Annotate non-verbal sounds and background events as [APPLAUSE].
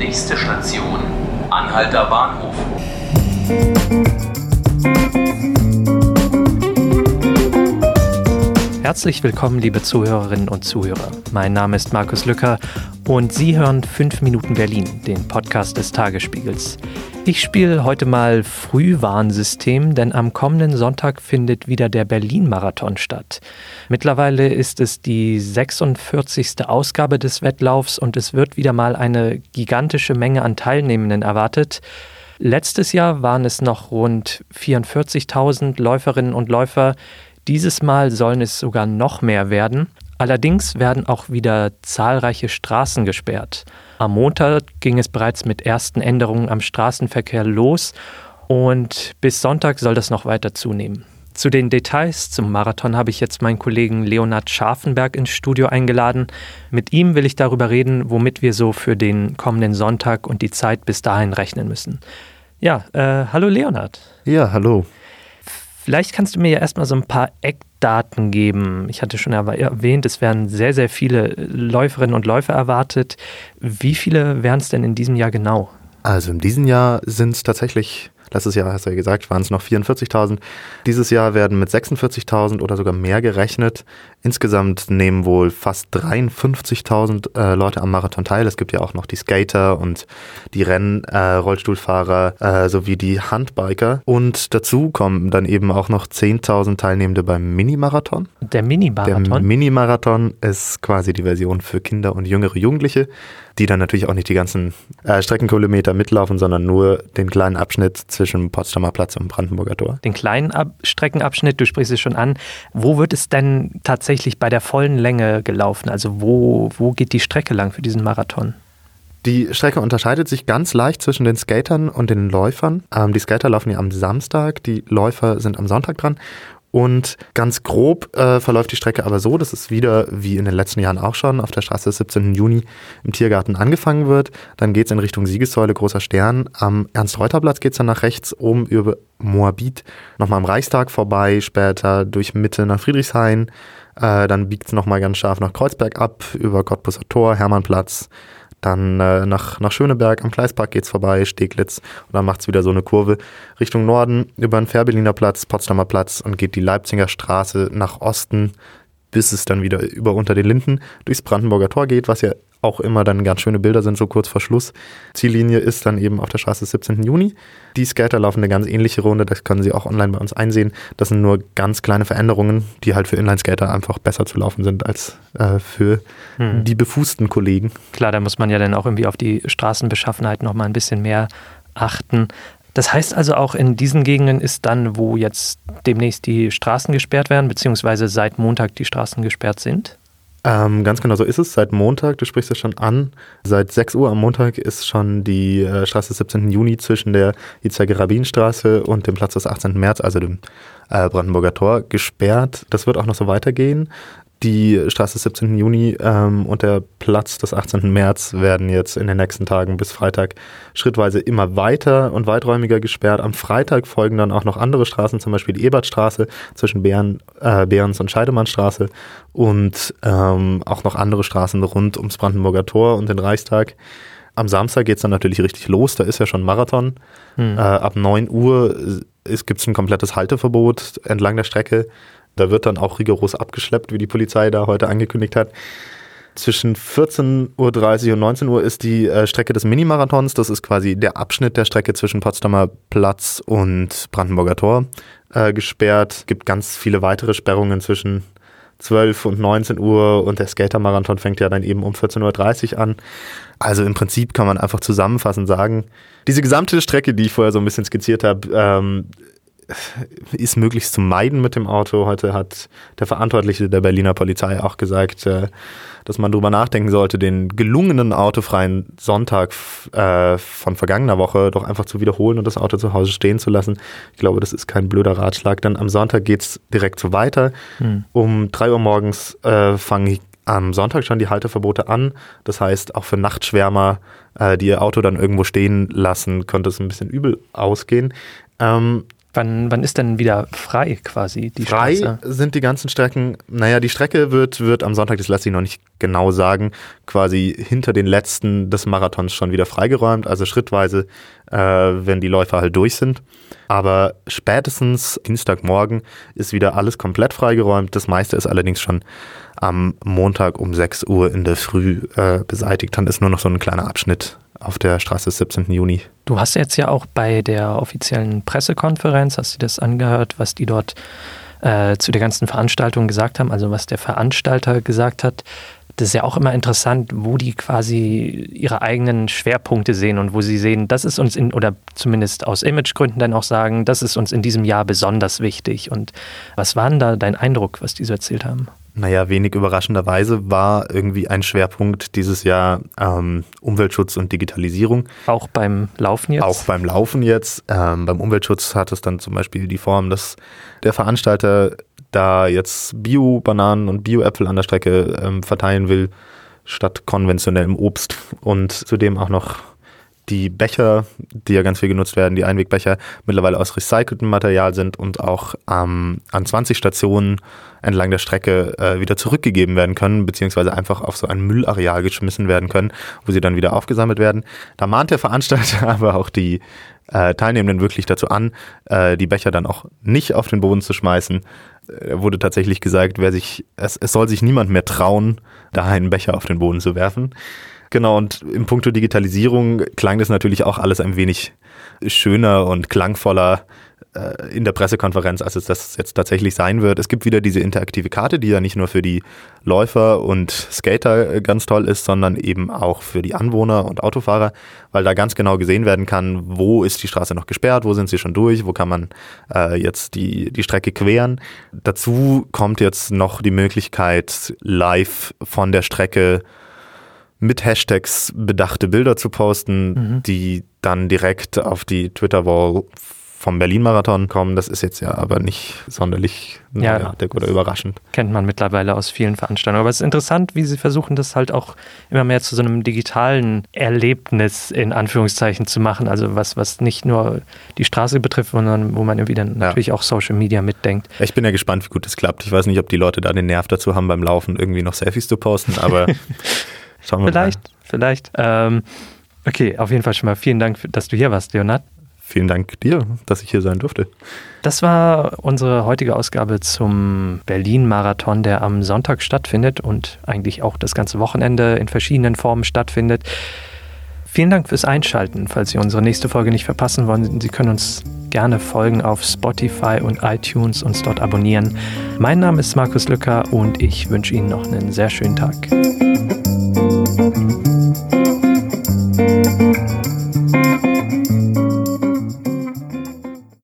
Nächste Station, Anhalter Bahnhof. Herzlich willkommen, liebe Zuhörerinnen und Zuhörer. Mein Name ist Markus Lücker und Sie hören 5 Minuten Berlin, den Podcast des Tagesspiegels. Ich spiele heute mal Frühwarnsystem, denn am kommenden Sonntag findet wieder der Berlin-Marathon statt. Mittlerweile ist es die 46. Ausgabe des Wettlaufs und es wird wieder mal eine gigantische Menge an Teilnehmenden erwartet. Letztes Jahr waren es noch rund 44.000 Läuferinnen und Läufer. Dieses Mal sollen es sogar noch mehr werden. Allerdings werden auch wieder zahlreiche Straßen gesperrt. Am Montag ging es bereits mit ersten Änderungen am Straßenverkehr los und bis Sonntag soll das noch weiter zunehmen. Zu den Details zum Marathon habe ich jetzt meinen Kollegen Leonhard Scharfenberg ins Studio eingeladen. Mit ihm will ich darüber reden, womit wir so für den kommenden Sonntag und die Zeit bis dahin rechnen müssen. Ja, äh, hallo Leonhard. Ja, hallo. Vielleicht kannst du mir ja erstmal so ein paar Eckdaten geben. Ich hatte schon erwähnt, es werden sehr, sehr viele Läuferinnen und Läufer erwartet. Wie viele wären es denn in diesem Jahr genau? Also in diesem Jahr sind es tatsächlich Letztes Jahr, hast du ja gesagt, waren es noch 44.000. Dieses Jahr werden mit 46.000 oder sogar mehr gerechnet. Insgesamt nehmen wohl fast 53.000 äh, Leute am Marathon teil. Es gibt ja auch noch die Skater und die Renn-Rollstuhlfahrer äh, äh, sowie die Handbiker. Und dazu kommen dann eben auch noch 10.000 Teilnehmende beim Mini-Marathon. Der Mini-Marathon? Der Mini-Marathon ist quasi die Version für Kinder und jüngere Jugendliche die dann natürlich auch nicht die ganzen äh, Streckenkilometer mitlaufen, sondern nur den kleinen Abschnitt zwischen Potsdamer Platz und Brandenburger Tor. Den kleinen Ab Streckenabschnitt, du sprichst es schon an. Wo wird es denn tatsächlich bei der vollen Länge gelaufen? Also wo, wo geht die Strecke lang für diesen Marathon? Die Strecke unterscheidet sich ganz leicht zwischen den Skatern und den Läufern. Ähm, die Skater laufen ja am Samstag, die Läufer sind am Sonntag dran. Und ganz grob äh, verläuft die Strecke aber so, dass es wieder, wie in den letzten Jahren auch schon, auf der Straße des 17. Juni im Tiergarten angefangen wird. Dann geht es in Richtung Siegessäule, Großer Stern. Am Ernst-Reuter-Platz geht es dann nach rechts, oben über Moabit, nochmal am Reichstag vorbei, später durch Mitte nach Friedrichshain. Äh, dann biegt es nochmal ganz scharf nach Kreuzberg ab, über Cottbusser Tor, Hermannplatz, dann äh, nach, nach Schöneberg am Gleispark geht's vorbei, Steglitz. Und dann macht's wieder so eine Kurve Richtung Norden über den Fährberliner Platz, Potsdamer Platz und geht die Leipziger Straße nach Osten, bis es dann wieder über unter den Linden durchs Brandenburger Tor geht, was ja auch immer dann ganz schöne Bilder sind, so kurz vor Schluss. Ziellinie ist dann eben auf der Straße des 17. Juni. Die Skater laufen eine ganz ähnliche Runde, das können Sie auch online bei uns einsehen. Das sind nur ganz kleine Veränderungen, die halt für Inline-Skater einfach besser zu laufen sind als äh, für hm. die befußten Kollegen. Klar, da muss man ja dann auch irgendwie auf die Straßenbeschaffenheit nochmal ein bisschen mehr achten. Das heißt also auch in diesen Gegenden ist dann, wo jetzt demnächst die Straßen gesperrt werden, beziehungsweise seit Montag die Straßen gesperrt sind? Ähm, ganz genau so ist es. Seit Montag, du sprichst es schon an, seit 6 Uhr am Montag ist schon die äh, Straße des 17. Juni zwischen der Itzerge-Rabin-Straße und dem Platz des 18. März, also dem äh, Brandenburger Tor, gesperrt. Das wird auch noch so weitergehen. Die Straße des 17. Juni ähm, und der Platz des 18. März werden jetzt in den nächsten Tagen bis Freitag schrittweise immer weiter und weiträumiger gesperrt. Am Freitag folgen dann auch noch andere Straßen, zum Beispiel die Ebertstraße zwischen Bären, äh, Behrens und Scheidemannstraße und ähm, auch noch andere Straßen rund ums Brandenburger Tor und den Reichstag. Am Samstag geht es dann natürlich richtig los, da ist ja schon Marathon. Hm. Äh, ab 9 Uhr gibt es ein komplettes Halteverbot entlang der Strecke. Da wird dann auch rigoros abgeschleppt, wie die Polizei da heute angekündigt hat. Zwischen 14.30 Uhr und 19 Uhr ist die äh, Strecke des Minimarathons. Das ist quasi der Abschnitt der Strecke zwischen Potsdamer Platz und Brandenburger Tor äh, gesperrt. Es gibt ganz viele weitere Sperrungen zwischen 12 und 19 Uhr und der Skatermarathon fängt ja dann eben um 14.30 Uhr an. Also im Prinzip kann man einfach zusammenfassend sagen, diese gesamte Strecke, die ich vorher so ein bisschen skizziert habe, ähm, ist möglichst zu meiden mit dem Auto. Heute hat der Verantwortliche der Berliner Polizei auch gesagt, äh, dass man darüber nachdenken sollte, den gelungenen autofreien Sonntag äh, von vergangener Woche doch einfach zu wiederholen und das Auto zu Hause stehen zu lassen. Ich glaube, das ist kein blöder Ratschlag. Dann am Sonntag geht es direkt so weiter. Hm. Um drei Uhr morgens äh, fangen am Sonntag schon die Halteverbote an. Das heißt, auch für Nachtschwärmer, äh, die ihr Auto dann irgendwo stehen lassen, könnte es ein bisschen übel ausgehen. Ähm, Wann, wann ist denn wieder frei quasi die Frei Straße? sind die ganzen Strecken. Naja, die Strecke wird, wird am Sonntag, das lässt sich noch nicht genau sagen, quasi hinter den letzten des Marathons schon wieder freigeräumt. Also schrittweise, äh, wenn die Läufer halt durch sind. Aber spätestens Dienstagmorgen ist wieder alles komplett freigeräumt. Das meiste ist allerdings schon am Montag um 6 Uhr in der Früh äh, beseitigt. Dann ist nur noch so ein kleiner Abschnitt auf der Straße des 17. Juni. Du hast jetzt ja auch bei der offiziellen Pressekonferenz, hast du das angehört, was die dort äh, zu der ganzen Veranstaltung gesagt haben, also was der Veranstalter gesagt hat. Das ist ja auch immer interessant, wo die quasi ihre eigenen Schwerpunkte sehen und wo sie sehen, das ist uns in, oder zumindest aus Imagegründen dann auch sagen, das ist uns in diesem Jahr besonders wichtig. Und was war denn da dein Eindruck, was die so erzählt haben? Naja, wenig überraschenderweise war irgendwie ein Schwerpunkt dieses Jahr ähm, Umweltschutz und Digitalisierung. Auch beim Laufen jetzt? Auch beim Laufen jetzt. Ähm, beim Umweltschutz hat es dann zum Beispiel die Form, dass der Veranstalter da jetzt Bio-Bananen und Bio-Äpfel an der Strecke ähm, verteilen will, statt konventionellem Obst und zudem auch noch die Becher, die ja ganz viel genutzt werden, die Einwegbecher, mittlerweile aus recyceltem Material sind und auch ähm, an 20 Stationen entlang der Strecke äh, wieder zurückgegeben werden können, beziehungsweise einfach auf so ein Müllareal geschmissen werden können, wo sie dann wieder aufgesammelt werden. Da mahnt der Veranstalter [LAUGHS] aber auch die äh, Teilnehmenden wirklich dazu an, äh, die Becher dann auch nicht auf den Boden zu schmeißen. Äh, wurde tatsächlich gesagt, wer sich, es, es soll sich niemand mehr trauen, da einen Becher auf den Boden zu werfen. Genau, und im Punkto Digitalisierung klang das natürlich auch alles ein wenig schöner und klangvoller äh, in der Pressekonferenz, als es das jetzt tatsächlich sein wird. Es gibt wieder diese interaktive Karte, die ja nicht nur für die Läufer und Skater äh, ganz toll ist, sondern eben auch für die Anwohner und Autofahrer, weil da ganz genau gesehen werden kann, wo ist die Straße noch gesperrt, wo sind sie schon durch, wo kann man äh, jetzt die, die Strecke queren. Dazu kommt jetzt noch die Möglichkeit, live von der Strecke mit Hashtags bedachte Bilder zu posten, mhm. die dann direkt auf die Twitter-Wall vom Berlin-Marathon kommen. Das ist jetzt ja aber nicht sonderlich neuartig ja, oder überraschend. Kennt man mittlerweile aus vielen Veranstaltungen. Aber es ist interessant, wie sie versuchen, das halt auch immer mehr zu so einem digitalen Erlebnis in Anführungszeichen zu machen. Also was, was nicht nur die Straße betrifft, sondern wo man irgendwie dann ja. natürlich auch Social Media mitdenkt. Ich bin ja gespannt, wie gut das klappt. Ich weiß nicht, ob die Leute da den Nerv dazu haben, beim Laufen irgendwie noch Selfies zu posten, aber [LAUGHS] Schauen wir vielleicht, mal. vielleicht. Ähm, okay, auf jeden Fall schon mal vielen Dank, dass du hier warst, Leonard. Vielen Dank dir, dass ich hier sein durfte. Das war unsere heutige Ausgabe zum Berlin-Marathon, der am Sonntag stattfindet und eigentlich auch das ganze Wochenende in verschiedenen Formen stattfindet. Vielen Dank fürs Einschalten. Falls Sie unsere nächste Folge nicht verpassen wollen, Sie können uns gerne folgen auf Spotify und iTunes, uns dort abonnieren. Mein Name ist Markus Lücker und ich wünsche Ihnen noch einen sehr schönen Tag.